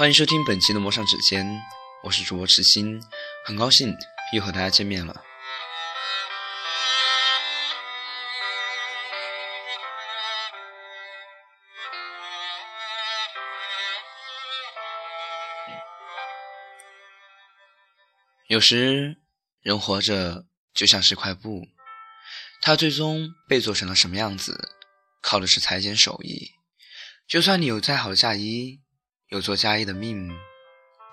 欢迎收听本期的《陌上指尖》，我是主播池心，很高兴又和大家见面了。有时，人活着就像是块布，它最终被做成了什么样子，靠的是裁剪手艺。就算你有再好的嫁衣，有做嫁衣的命，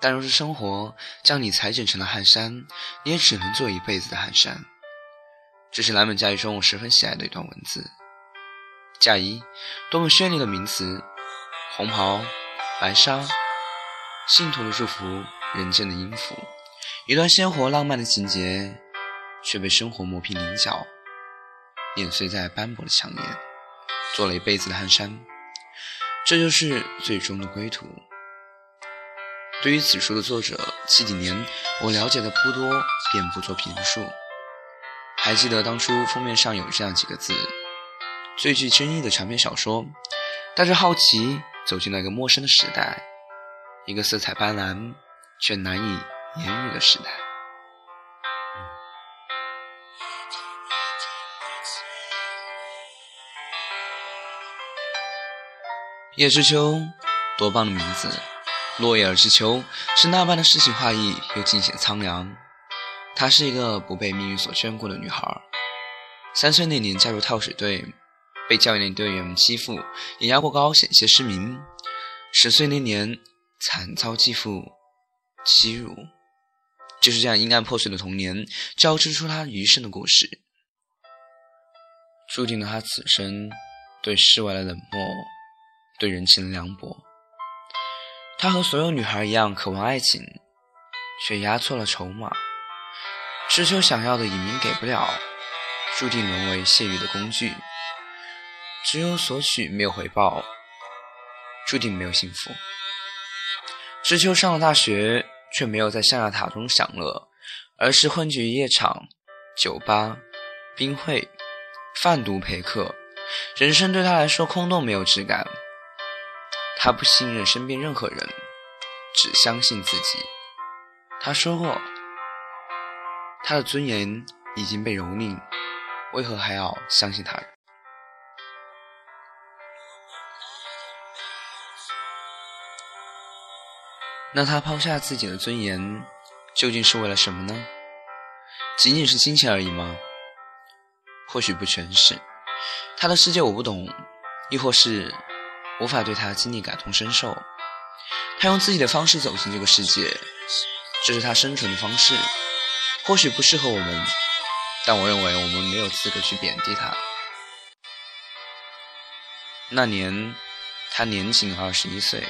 但若是生活将你裁剪成了汗衫，你也只能做一辈子的汗衫。这是蓝本嫁衣中我十分喜爱的一段文字。嫁衣，多么绚丽的名词！红袍、白纱，信徒的祝福，人间的音符，一段鲜活浪漫的情节，却被生活磨平棱角，碾碎在斑驳的墙沿，做了一辈子的汗衫。这就是最终的归途。对于此书的作者七几年，我了解的不多，便不做评述。还记得当初封面上有这样几个字：“最具争议的长篇小说，带着好奇走进了一个陌生的时代，一个色彩斑斓却难以言喻的时代。”叶知秋，多棒的名字！落叶而知秋，是那般的诗情画意，又尽显苍凉。她是一个不被命运所眷顾的女孩。三岁那年加入跳水队，被教练队员们欺负，眼压过高，险些失明。十岁那年，惨遭继父欺辱。就是这样阴暗破碎的童年，交织出她余生的故事，注定了她此生对世外的冷漠。对人情的凉薄，他和所有女孩一样渴望爱情，却押错了筹码。知秋想要的以明给不了，注定沦为泄欲的工具。只有索取没有回报，注定没有幸福。知秋上了大学，却没有在象牙塔中享乐，而是混迹于夜场、酒吧、冰会、贩毒陪客。人生对他来说空洞，没有质感。他不信任身边任何人，只相信自己。他说过，他的尊严已经被蹂躏，为何还要相信他人？那他抛下自己的尊严，究竟是为了什么呢？仅仅是金钱而已吗？或许不全是。他的世界我不懂，亦或是？无法对他经历感同身受，他用自己的方式走进这个世界，这是他生存的方式。或许不适合我们，但我认为我们没有资格去贬低他。那年，他年仅二十一岁，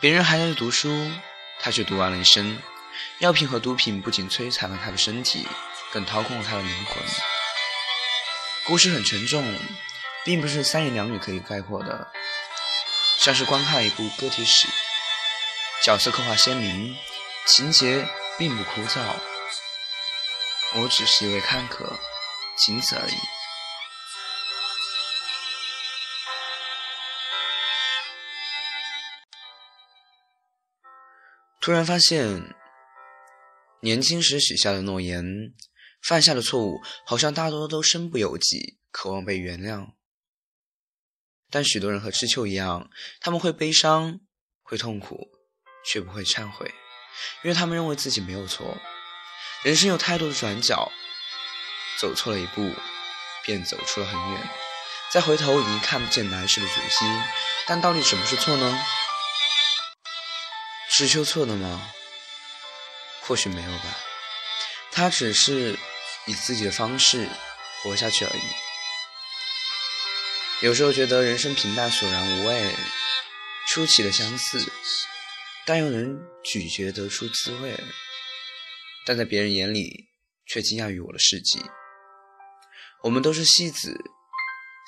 别人还在读书，他却读完了一生。药品和毒品不仅摧残了他的身体，更掏空了他的灵魂。故事很沉重，并不是三言两语可以概括的。像是观看一部歌体史，角色刻画鲜明，情节并不枯燥。我只是一位看客，仅此而已。突然发现，年轻时许下的诺言，犯下的错误，好像大多都身不由己，渴望被原谅。但许多人和知秋一样，他们会悲伤，会痛苦，却不会忏悔，因为他们认为自己没有错。人生有太多的转角，走错了一步，便走出了很远，再回头已经看不见来时的足迹。但到底什么是错呢？知秋错了吗？或许没有吧，他只是以自己的方式活下去而已。有时候觉得人生平淡、索然无味，出奇的相似，但又能咀嚼得出滋味。但在别人眼里，却惊讶于我的事迹。我们都是戏子，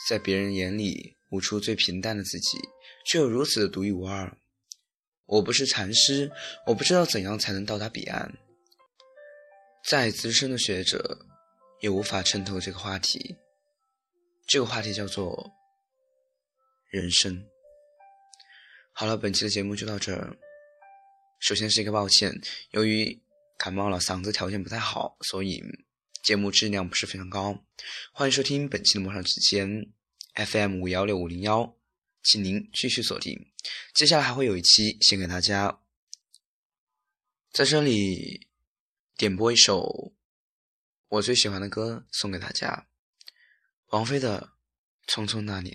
在别人眼里舞出最平淡的自己，却又如此的独一无二。我不是禅师，我不知道怎样才能到达彼岸。再资深的学者，也无法衬透这个话题。这个话题叫做。人生，好了，本期的节目就到这儿。首先是一个抱歉，由于感冒了，嗓子条件不太好，所以节目质量不是非常高。欢迎收听本期的陌上之间 FM 五幺六五零幺，请您继续锁定，接下来还会有一期献给大家。在这里点播一首我最喜欢的歌送给大家，王菲的《匆匆那年》。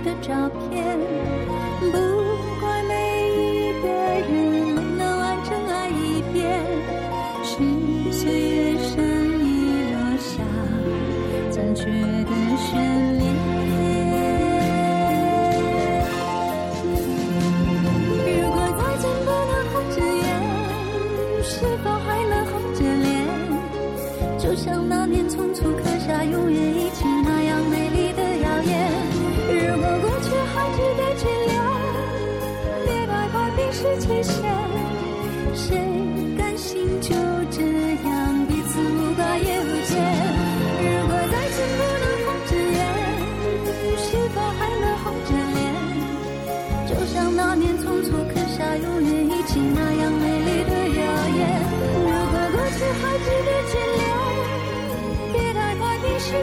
的照片不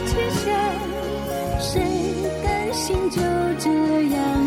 去想谁甘心就这样